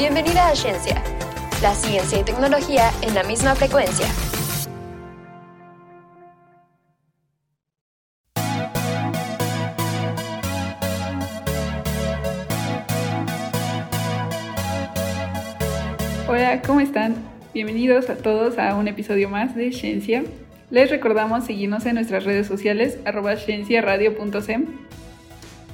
Bienvenida a Ciencia, la ciencia y tecnología en la misma frecuencia. Hola, ¿cómo están? Bienvenidos a todos a un episodio más de Ciencia. Les recordamos seguirnos en nuestras redes sociales arroba cienciaradio.sem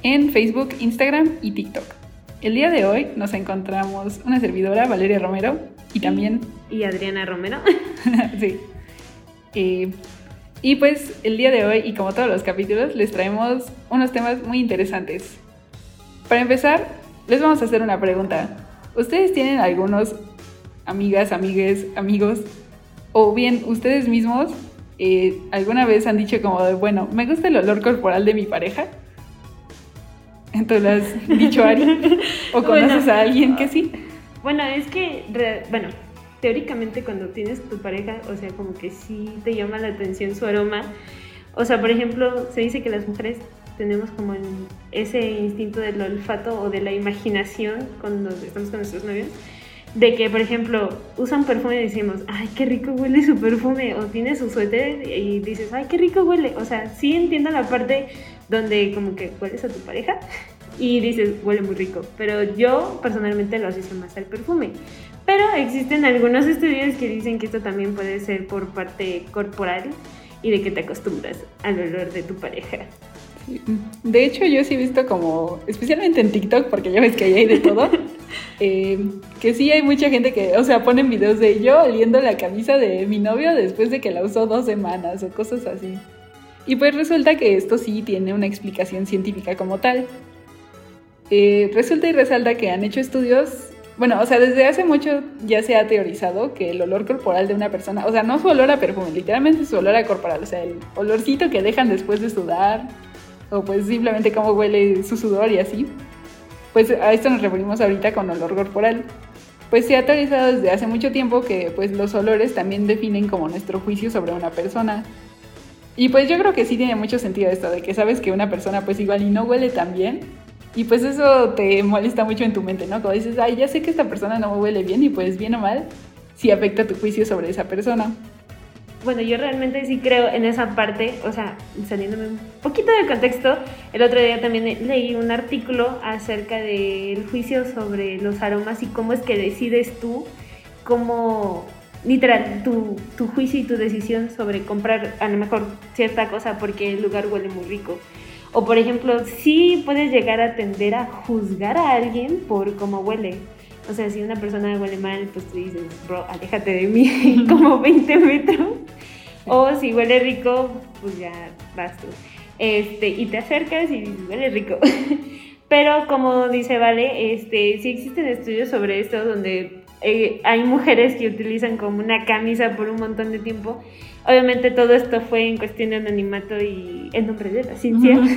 en Facebook, Instagram y TikTok. El día de hoy nos encontramos una servidora, Valeria Romero, y también... Y Adriana Romero. sí. Eh, y pues el día de hoy, y como todos los capítulos, les traemos unos temas muy interesantes. Para empezar, les vamos a hacer una pregunta. ¿Ustedes tienen algunos amigas, amigues, amigos, o bien ustedes mismos eh, alguna vez han dicho como de, bueno, me gusta el olor corporal de mi pareja? Entonces lo has dicho Ari. ¿O conoces a alguien que sí? Bueno, es que, bueno, teóricamente cuando tienes tu pareja, o sea, como que sí te llama la atención su aroma. O sea, por ejemplo, se dice que las mujeres tenemos como ese instinto del olfato o de la imaginación cuando estamos con nuestros novios de que, por ejemplo, usan perfume y decimos, ay, qué rico huele su perfume, o tienes su suéter y dices, ay, qué rico huele. O sea, sí entiendo la parte donde como que hueles a tu pareja y dices, huele muy rico, pero yo personalmente lo asocio más al perfume. Pero existen algunos estudios que dicen que esto también puede ser por parte corporal y de que te acostumbras al olor de tu pareja. De hecho, yo sí he visto como, especialmente en TikTok, porque ya ves que ahí hay de todo, eh, que sí hay mucha gente que, o sea, ponen videos de yo oliendo la camisa de mi novio después de que la usó dos semanas o cosas así. Y pues resulta que esto sí tiene una explicación científica como tal. Eh, resulta y resalta que han hecho estudios, bueno, o sea, desde hace mucho ya se ha teorizado que el olor corporal de una persona, o sea, no su olor a perfume, literalmente su olor a corporal, o sea, el olorcito que dejan después de sudar, o pues simplemente cómo huele su sudor y así. Pues a esto nos referimos ahorita con olor corporal. Pues se ha teorizado desde hace mucho tiempo que pues los olores también definen como nuestro juicio sobre una persona. Y pues yo creo que sí tiene mucho sentido esto de que sabes que una persona pues igual y no huele tan bien. Y pues eso te molesta mucho en tu mente, ¿no? Cuando dices, ay, ya sé que esta persona no huele bien y pues bien o mal, sí afecta tu juicio sobre esa persona bueno, yo realmente sí creo en esa parte, o sea, saliéndome un poquito del contexto, el otro día también leí un artículo acerca del juicio sobre los aromas y cómo es que decides tú, cómo, literal, tu, tu juicio y tu decisión sobre comprar a lo mejor cierta cosa porque el lugar huele muy rico. O por ejemplo, sí puedes llegar a tender a juzgar a alguien por cómo huele. O sea, si una persona huele mal, pues tú dices, bro, aléjate de mí como 20 metros. O si huele rico, pues ya vas tú. Este, y te acercas y huele rico. Pero como dice Vale, este, sí existen estudios sobre esto donde eh, hay mujeres que utilizan como una camisa por un montón de tiempo. Obviamente todo esto fue en cuestión de anonimato y en nombre de la ciencia.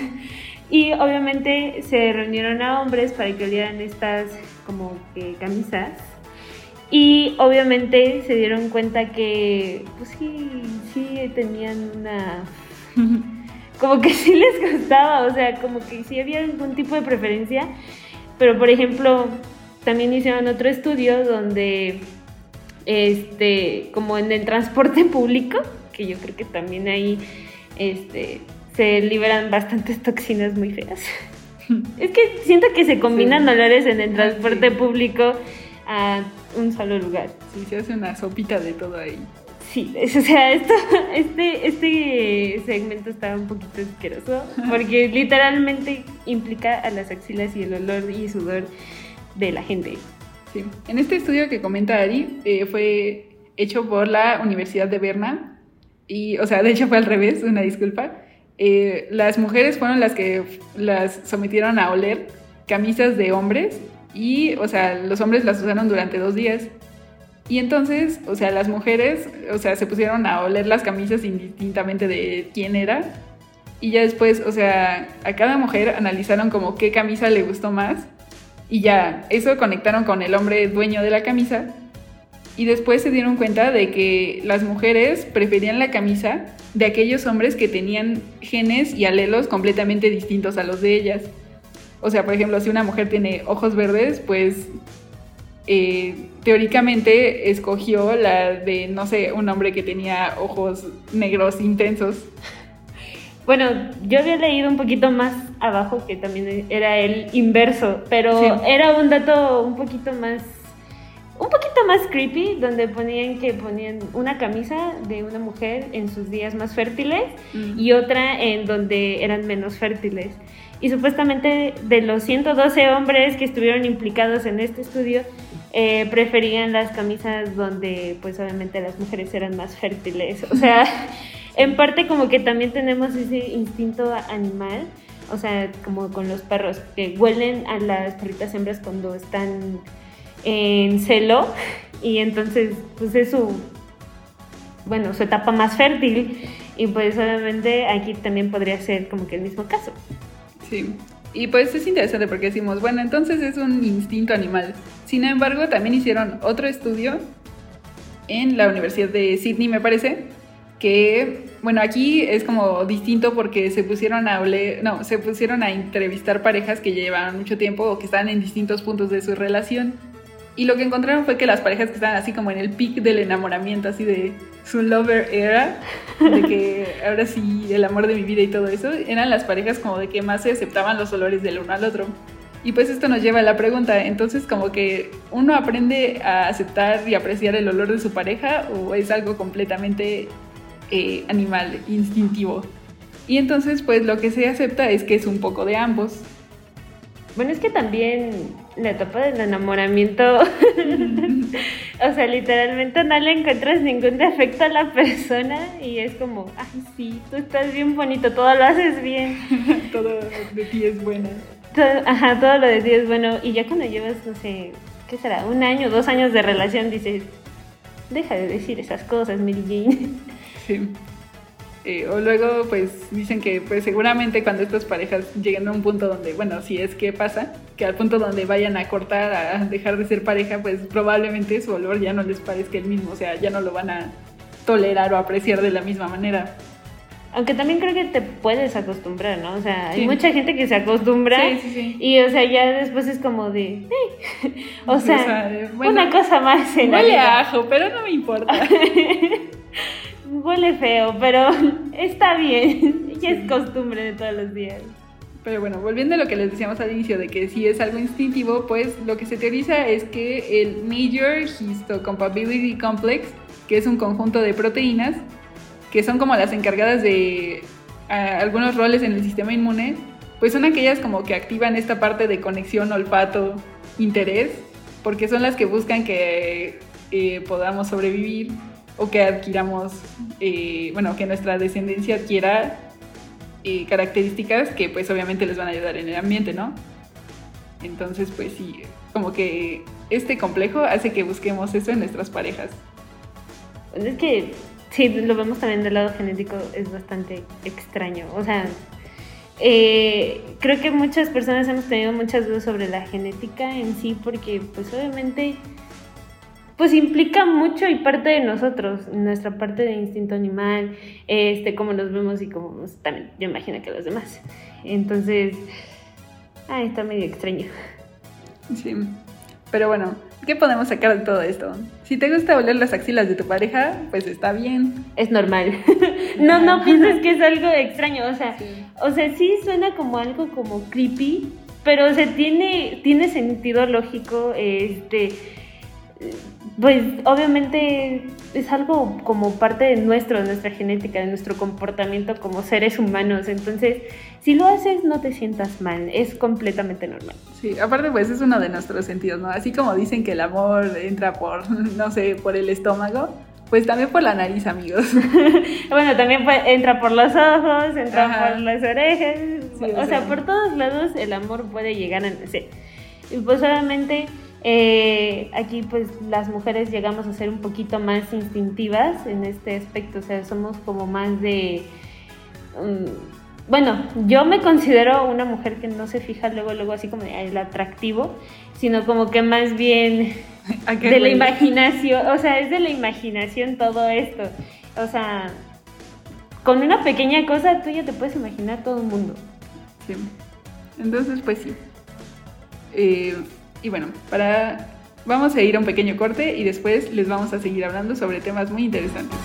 Y obviamente se reunieron a hombres para que olieran estas como que camisas. Y obviamente se dieron cuenta que, pues sí, sí tenían una... como que sí les gustaba, o sea, como que sí había algún tipo de preferencia. Pero por ejemplo, también hicieron otro estudio donde, este, como en el transporte público, que yo creo que también ahí, este, se liberan bastantes toxinas muy feas. Es que siento que se combinan olores en el transporte público a un solo lugar. Sí, se hace una sopita de todo ahí. Sí, o sea, esto, este, este segmento está un poquito asqueroso porque literalmente implica a las axilas y el olor y sudor de la gente. Sí. En este estudio que comenta Ari eh, fue hecho por la Universidad de Berna y, o sea, de hecho fue al revés, una disculpa. Eh, las mujeres fueron las que las sometieron a oler camisas de hombres y, o sea, los hombres las usaron durante dos días. Y entonces, o sea, las mujeres, o sea, se pusieron a oler las camisas indistintamente de quién era. Y ya después, o sea, a cada mujer analizaron como qué camisa le gustó más. Y ya, eso conectaron con el hombre dueño de la camisa y después se dieron cuenta de que las mujeres preferían la camisa de aquellos hombres que tenían genes y alelos completamente distintos a los de ellas. O sea, por ejemplo, si una mujer tiene ojos verdes, pues eh, teóricamente escogió la de, no sé, un hombre que tenía ojos negros intensos. Bueno, yo había leído un poquito más abajo que también era el inverso, pero Sí. era un dato un poquito más un poquito más creepy donde ponían que ponían una camisa de una mujer en sus días más fértiles Mm. y otra en donde eran menos fértiles. Y supuestamente de los 112 hombres que estuvieron implicados en este estudio, eh, preferían las camisas donde pues obviamente las mujeres eran más fértiles. O sea, en parte como que también tenemos ese instinto animal, o sea, como con los perros, que huelen a las perritas hembras cuando están en celo y entonces pues es su, bueno, su etapa más fértil y pues obviamente aquí también podría ser como que el mismo caso. Sí. Y pues es interesante porque decimos, bueno, entonces es un instinto animal. Sin embargo, también hicieron otro estudio en la Universidad de Sydney, me parece, que, bueno, aquí es como distinto porque se pusieron a oler- no, se pusieron a entrevistar parejas que llevaban mucho tiempo o que estaban en distintos puntos de su relación. Y lo que encontraron fue que las parejas que estaban así como en el pic del enamoramiento, así de su lover era, de que ahora sí el amor de mi vida y todo eso, eran las parejas como de que más se aceptaban los olores del uno al otro. Y pues esto nos lleva a la pregunta, entonces como que uno aprende a aceptar y apreciar el olor de su pareja o es algo completamente eh, animal, instintivo. Y entonces pues lo que se acepta es que es un poco de ambos. Bueno, es que también la etapa del enamoramiento, o sea, literalmente no le encuentras ningún defecto a la persona y es como, ay, sí, tú estás bien bonito, todo lo haces bien. Todo de ti es buena. Todo- ajá, todo lo de ti es bueno. Y ya cuando llevas, no sé, ¿qué será? Un año, dos años de relación, dices, deja de decir esas cosas, Mary Jane. Sí. Eh, o luego, pues dicen que pues seguramente cuando estas parejas lleguen a un punto donde, bueno, si es que pasa, que al punto donde vayan a cortar, a dejar de ser pareja, pues probablemente su olor ya no les parezca el mismo, o sea, ya no lo van a tolerar o apreciar de la misma manera. Aunque también creo que te puedes acostumbrar, ¿no? O sea, hay mucha gente que se acostumbra Sí, sí, sí. y, o sea, ya después es como de, "Eh". o O sea, bueno, una cosa más en la Huele vida. a ajo, pero no me importa. Huele feo, pero está bien. Ya es costumbre de todos los días. Pero bueno, volviendo a lo que les decíamos al inicio de que si es algo instintivo, pues lo que se teoriza es que el Major Histocompatibility Complex, que es un conjunto de proteínas, que son como las encargadas de ah, algunos roles en el sistema inmune, pues son aquellas como que activan esta parte de conexión, olfato, interés, porque son las que buscan que eh, podamos sobrevivir o que adquiramos, eh, bueno, que nuestra descendencia adquiera eh, características que pues obviamente les van a ayudar en el ambiente, ¿no? Entonces pues sí, como que este complejo hace que busquemos eso en nuestras parejas. Es que si lo vemos también del lado genético es bastante extraño. O sea, eh, creo que muchas personas hemos tenido muchas dudas sobre la genética en sí porque pues obviamente pues implica mucho y parte de nosotros, nuestra parte de instinto animal, este, cómo nos vemos y cómo también yo imagino que los demás. Entonces, ay, está medio extraño. Sí. Pero bueno, ¿qué podemos sacar de todo esto? Si te gusta oler las axilas de tu pareja, pues está bien. es normal. no, no pienses que es algo extraño, o sea, Sí. o sea, sí suena como algo como creepy, pero o sea, tiene, tiene sentido lógico, este, pues obviamente es algo como parte de nuestro, de nuestra genética, de nuestro comportamiento como seres humanos, entonces, si lo haces no te sientas mal, es completamente normal. Sí, aparte pues es uno de nuestros sentidos, ¿no? Así como dicen que el amor entra por, no sé, por el estómago, pues también por la nariz, amigos. Bueno, también entra por los ojos, entra Ajá. por las orejas, Sí, o, o sea, sea. por todos lados el amor puede llegar a nacer. Y pues obviamente eh, aquí pues las mujeres llegamos a ser un poquito más instintivas en este aspecto, o sea, somos como más de... mm, bueno, yo me considero una mujer que no se fija luego, luego así como de, "Ay, el atractivo, sino como que más bien ¿A qué de la imaginación, o sea, es de la imaginación todo esto. O sea, con una pequeña cosa tú ya te puedes imaginar todo el mundo. Sí. Entonces, pues sí. Eh, y bueno, para Vamos a ir a un pequeño corte y después les vamos a seguir hablando sobre temas muy interesantes.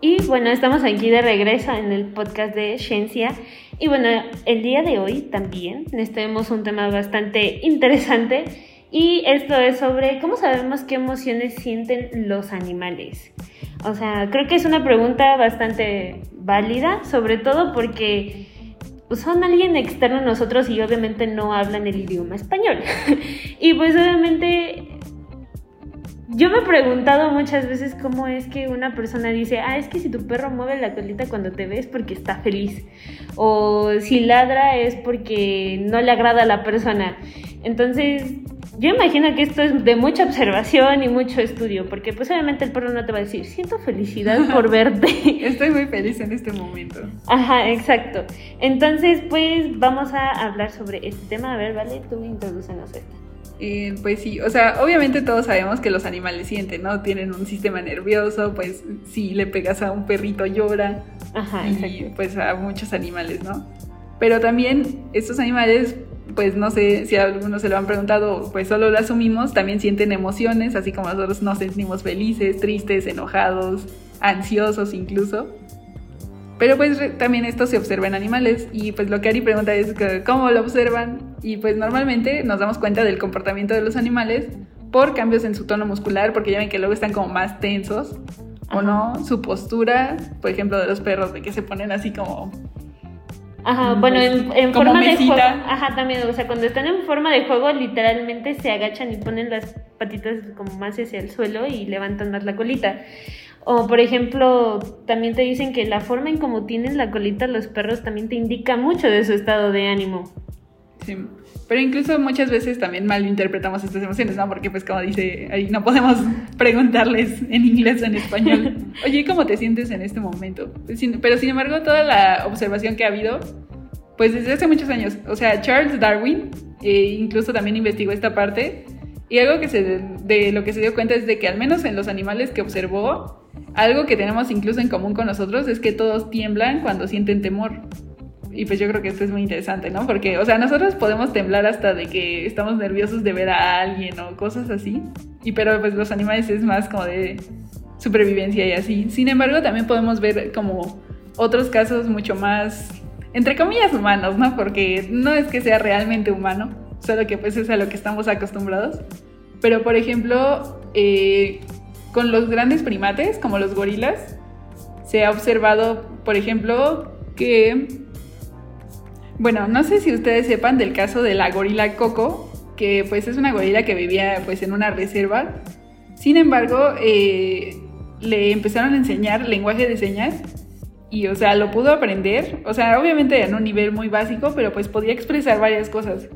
Y bueno, estamos aquí de regreso en el podcast de Ciencia. Y bueno, el día de hoy también les tenemos un tema bastante interesante. Y esto es sobre cómo sabemos qué emociones sienten los animales. O sea, creo que es una pregunta bastante válida, sobre todo porque son alguien externo a nosotros y obviamente no hablan el idioma español. y pues obviamente yo me he preguntado muchas veces cómo es que una persona dice, ah, es que si tu perro mueve la colita cuando te ves porque está feliz. O si ladra es porque no le agrada a la persona. Entonces, yo imagino que esto es de mucha observación y mucho estudio, porque pues obviamente el perro no te va a decir, siento felicidad por verte. Estoy muy feliz en este momento. Ajá, exacto. Entonces, pues vamos a hablar sobre este tema. A ver, vale, tú introducenos esto. Eh, pues sí, o sea, obviamente todos sabemos que los animales sienten, ¿no? Tienen un sistema nervioso, pues si le pegas a un perrito llora. Ajá, y pues a muchos animales, ¿no? Pero también estos animales, pues no sé si a algunos se lo han preguntado, pues solo lo asumimos, también sienten emociones, así como nosotros nos sentimos felices, tristes, enojados, ansiosos incluso. Pero pues también esto se observa en animales y pues lo que Ari pregunta es cómo lo observan y pues normalmente nos damos cuenta del comportamiento de los animales por cambios en su tono muscular porque ya ven que luego están como más tensos o no, su postura, por ejemplo de los perros de que se ponen así como Ajá, bueno, en, en forma de juego. Ajá, también, o sea, cuando están en forma de juego, literalmente se agachan y ponen las patitas como más hacia el suelo y levantan más la colita. O por ejemplo, también te dicen que la forma en cómo tienen la colita los perros también te indica mucho de su estado de ánimo. Sí, pero incluso muchas veces también malinterpretamos estas emociones, ¿no? Porque pues como dice, ahí no podemos preguntarles en inglés o en español, oye, ¿cómo te sientes en este momento? Pero sin embargo, toda la observación que ha habido, pues desde hace muchos años, o sea, Charles Darwin eh, incluso también investigó esta parte y algo que se, de lo que se dio cuenta es de que al menos en los animales que observó, algo que tenemos incluso en común con nosotros es que todos tiemblan cuando sienten temor. Y pues yo creo que esto es muy interesante, ¿no? Porque, o sea, nosotros podemos temblar hasta de que estamos nerviosos de ver a alguien o cosas así. Y pero pues los animales es más como de supervivencia y así. Sin embargo, también podemos ver como otros casos mucho más, entre comillas, humanos, ¿no? Porque no es que sea realmente humano, solo que pues es a lo que estamos acostumbrados. Pero por ejemplo, eh, con los grandes primates, como los gorilas, se ha observado, por ejemplo, que, bueno, no sé si ustedes sepan del caso de la gorila Coco, que pues es una gorila que vivía pues en una reserva. Sin embargo, eh, le empezaron a enseñar lenguaje de señas y, o sea, lo pudo aprender, o sea, obviamente en un nivel muy básico, pero pues podía expresar varias cosas.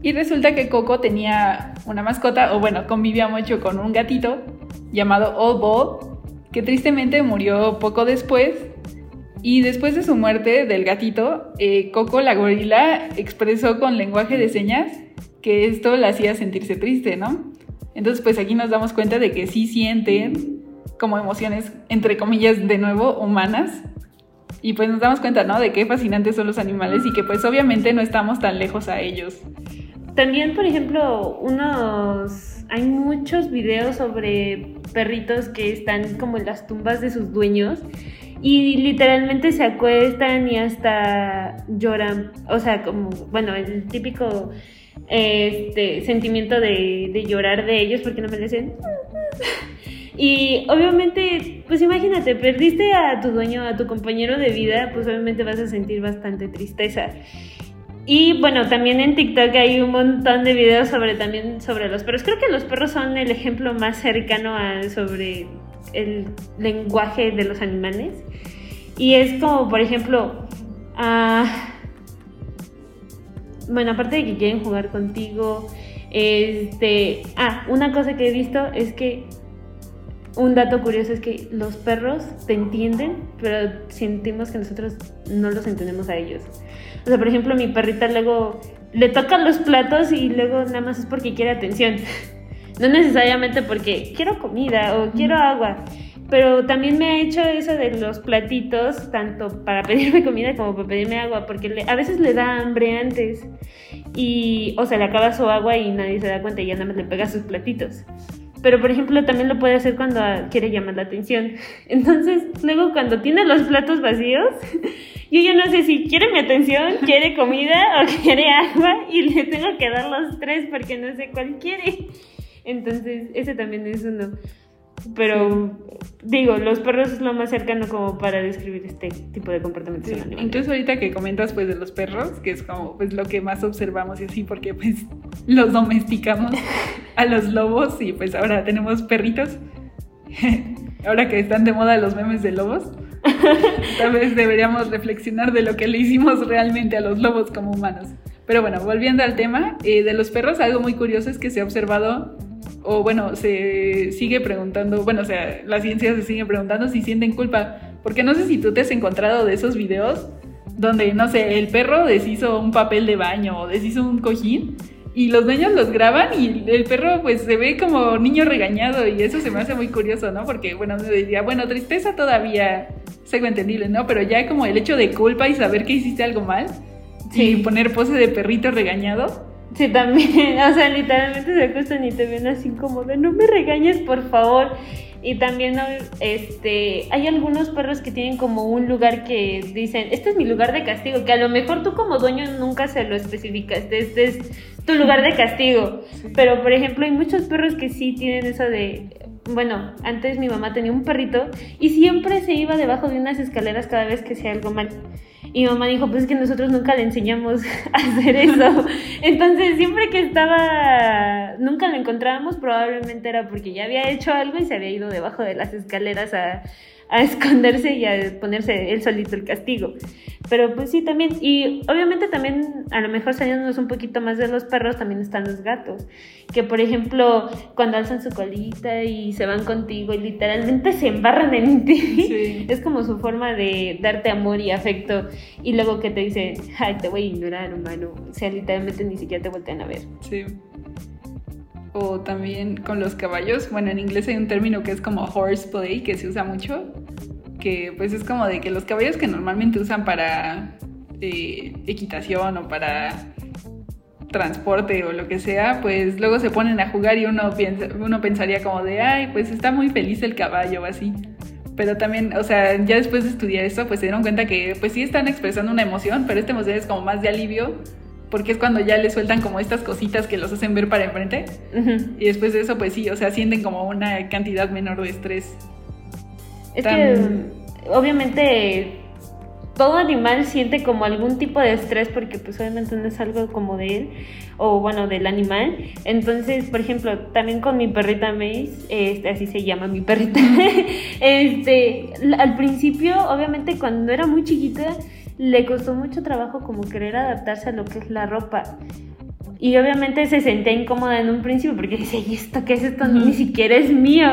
Y resulta que Coco tenía una mascota, o bueno, convivía mucho con un gatito llamado Old Ball, que tristemente murió poco después. Y después de su muerte del gatito, eh, Coco la gorila expresó con lenguaje de señas que esto la hacía sentirse triste, ¿no? Entonces, pues aquí nos damos cuenta de que sí sienten como emociones, entre comillas, de nuevo, humanas. Y pues nos damos cuenta, ¿no? De qué fascinantes son los animales y que pues obviamente no estamos tan lejos a ellos. También, por ejemplo, unos... Hay muchos videos sobre perritos que están como en las tumbas de sus dueños y literalmente se acuestan y hasta lloran. O sea, como, bueno, el típico este, sentimiento de, de llorar de ellos porque no merecen. Y obviamente, pues imagínate, perdiste a tu dueño, a tu compañero de vida, pues obviamente vas a sentir bastante tristeza. Y bueno, también en TikTok hay un montón de videos sobre también sobre los perros. Creo que los perros son el ejemplo más cercano a, sobre el lenguaje de los animales. Y es como, por ejemplo, ah, bueno, aparte de que quieren jugar contigo, este, ah, una cosa que he visto es que un dato curioso es que los perros te entienden, pero sentimos que nosotros no los entendemos a ellos. O sea, por ejemplo, mi perrita luego le tocan los platos y luego nada más es porque quiere atención. No necesariamente porque quiero comida o quiero agua. pero también me ha hecho eso de los platitos, tanto para pedirme comida como para pedirme agua, porque a veces le da hambre antes y o se le acaba su agua y nadie se da cuenta y ya nada más le pega sus platitos. Pero por ejemplo también lo puede hacer cuando quiere llamar la atención. Entonces luego cuando tiene los platos vacíos, yo ya no sé si quiere mi atención, quiere comida o quiere agua y le tengo que dar los tres porque no sé cuál quiere. Entonces ese también es uno. Pero digo, los perros es lo más cercano como para describir este tipo de comportamientos sí. Incluso ahorita que comentas pues de los perros, que es como pues lo que más observamos y así porque pues los domesticamos a los lobos y pues ahora tenemos perritos. ahora que están de moda los memes de lobos, tal vez deberíamos reflexionar de lo que le hicimos realmente a los lobos como humanos. Pero bueno, volviendo al tema, eh, de los perros algo muy curioso es que se ha observado o bueno, se sigue preguntando, bueno, o sea, la ciencia se sigue preguntando si sienten culpa, porque no sé si tú te has encontrado de esos videos donde, no sé, el perro deshizo un papel de baño o deshizo un cojín y los dueños los graban y el perro pues se ve como niño regañado y eso se me hace muy curioso, ¿no? Porque, bueno, me diría, bueno, tristeza todavía es algo entendible, ¿no? Pero ya como el hecho de culpa y saber que hiciste algo mal y poner pose de perrito regañado Sí, también, o sea, literalmente se acuestan y te ven así como de no me regañes, por favor. Y también este, hay algunos perros que tienen como un lugar que dicen, este es mi lugar de castigo, que a lo mejor tú como dueño nunca se lo especificaste, este es tu lugar de castigo. Pero, por ejemplo, hay muchos perros que sí tienen eso de, bueno, antes mi mamá tenía un perrito y siempre se iba debajo de unas escaleras cada vez que hacía algo mal. Y mamá dijo, pues es que nosotros nunca le enseñamos a hacer eso. Entonces, siempre que estaba, nunca lo encontrábamos, probablemente era porque ya había hecho algo y se había ido debajo de las escaleras a, a esconderse y a ponerse él solito el castigo. Pero pues sí, también. Y obviamente también, a lo mejor saliéndonos un poquito más de los perros, también están los gatos. Que por ejemplo, cuando alzan su colita y se van contigo y literalmente se embarran en ti, es como su forma de darte amor y afecto. Y luego que te dicen, ay, te voy a ignorar, humano. O sea, literalmente ni siquiera te voltean a ver. Sí o también con los caballos. Bueno, en inglés hay un término que es como horseplay, que se usa mucho, que pues es como de que los caballos que normalmente usan para eh, equitación o para transporte o lo que sea, pues luego se ponen a jugar y uno, piensa, uno pensaría como de, ay, pues está muy feliz el caballo o así. Pero también, o sea, ya después de estudiar esto, pues se dieron cuenta que pues sí están expresando una emoción, pero esta emoción es como más de alivio porque es cuando ya le sueltan como estas cositas que los hacen ver para enfrente. Y después de eso, pues sí, o sea, sienten como una cantidad menor de estrés. Es que obviamente todo animal siente como algún tipo de estrés porque pues obviamente no es algo como de él o bueno del animal entonces por ejemplo también con mi perrita Mace este así se llama mi perrita este al principio obviamente cuando era muy chiquita le costó mucho trabajo como querer adaptarse a lo que es la ropa. Y obviamente se sentía incómoda en un principio porque dice, ¿y esto qué es esto? Ni siquiera es mío.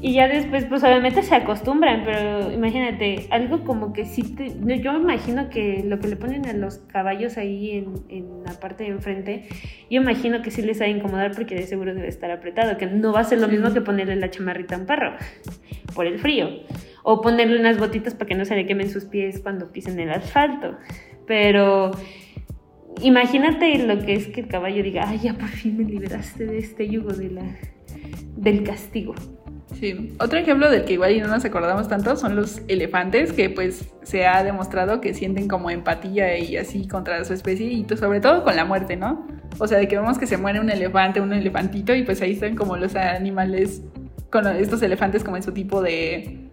Y ya después, pues obviamente se acostumbran, pero imagínate, algo como que sí, te, yo me imagino que lo que le ponen a los caballos ahí en, en, la parte de enfrente, yo imagino que sí les va a incomodar porque de seguro debe estar apretado, que no va a ser lo mismo que ponerle la chamarrita a un perro por el frío o ponerle unas botitas para que no se le quemen sus pies cuando pisen el asfalto. Pero imagínate lo que es que el caballo diga, ay, ya por fin me liberaste de este yugo de la, del castigo. Sí, otro ejemplo del que igual no nos acordamos tanto son los elefantes, que pues se ha demostrado que sienten como empatía y así contra su especie y sobre todo con la muerte, ¿no? O sea, de que vemos que se muere un elefante, un elefantito y pues ahí están como los animales, con estos elefantes como en su tipo de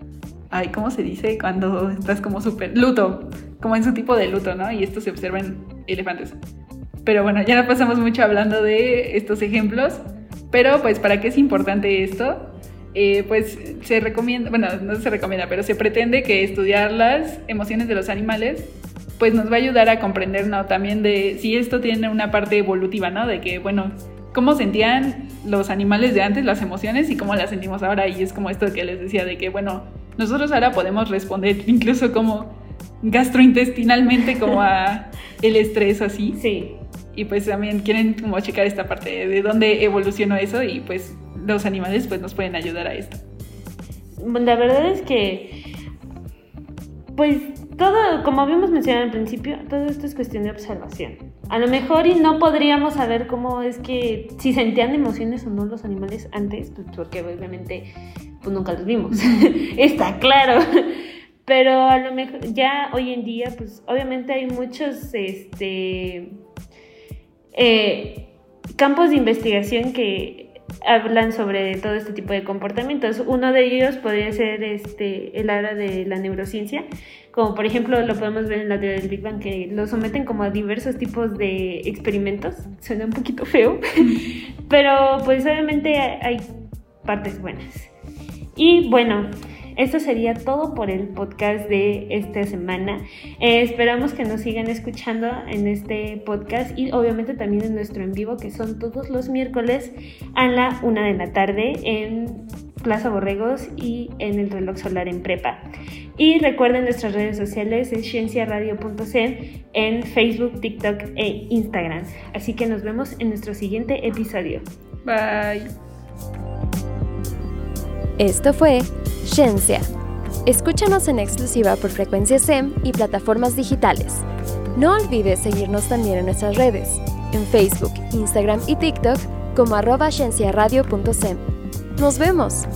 ay, ¿cómo se dice? Cuando estás como súper luto, como en su tipo de luto, ¿no? Y esto se observa en elefantes. Pero bueno, ya no pasamos mucho hablando de estos ejemplos, pero pues para qué es importante esto, eh, pues se recomienda, bueno, no se recomienda, pero se pretende que estudiar las emociones de los animales pues nos va a ayudar a comprender, ¿no? También de si esto tiene una parte evolutiva, ¿no? De que, bueno, cómo sentían los animales de antes las emociones y cómo las sentimos ahora. Y es como esto que les decía, de que, bueno, nosotros ahora podemos responder incluso como gastrointestinalmente como a el estrés así. Sí. Y pues también quieren como checar esta parte de dónde evolucionó eso y pues los animales pues nos pueden ayudar a esto. la verdad es que, pues todo, como habíamos mencionado al principio, todo esto es cuestión de observación. A lo mejor y no podríamos saber cómo es que, si sentían emociones o no los animales antes, pues porque obviamente pues nunca los vimos, está claro. Pero a lo mejor ya hoy en día, pues obviamente hay muchos este, eh, campos de investigación que hablan sobre todo este tipo de comportamientos. Uno de ellos podría ser este, el área de la neurociencia, como por ejemplo lo podemos ver en la teoría del Big Bang, que lo someten como a diversos tipos de experimentos. Suena un poquito feo, pero pues obviamente hay partes buenas. Y bueno, esto sería todo por el podcast de esta semana. Eh, esperamos que nos sigan escuchando en este podcast y obviamente también en nuestro en vivo que son todos los miércoles a la una de la tarde en Plaza Borregos y en el reloj solar en prepa. Y recuerden nuestras redes sociales es cienciaradio.c en Facebook, TikTok e Instagram. Así que nos vemos en nuestro siguiente episodio. Bye. Esto fue Ciencia. Escúchanos en exclusiva por frecuencia SEM y plataformas digitales. No olvides seguirnos también en nuestras redes, en Facebook, Instagram y TikTok como arroba Nos vemos.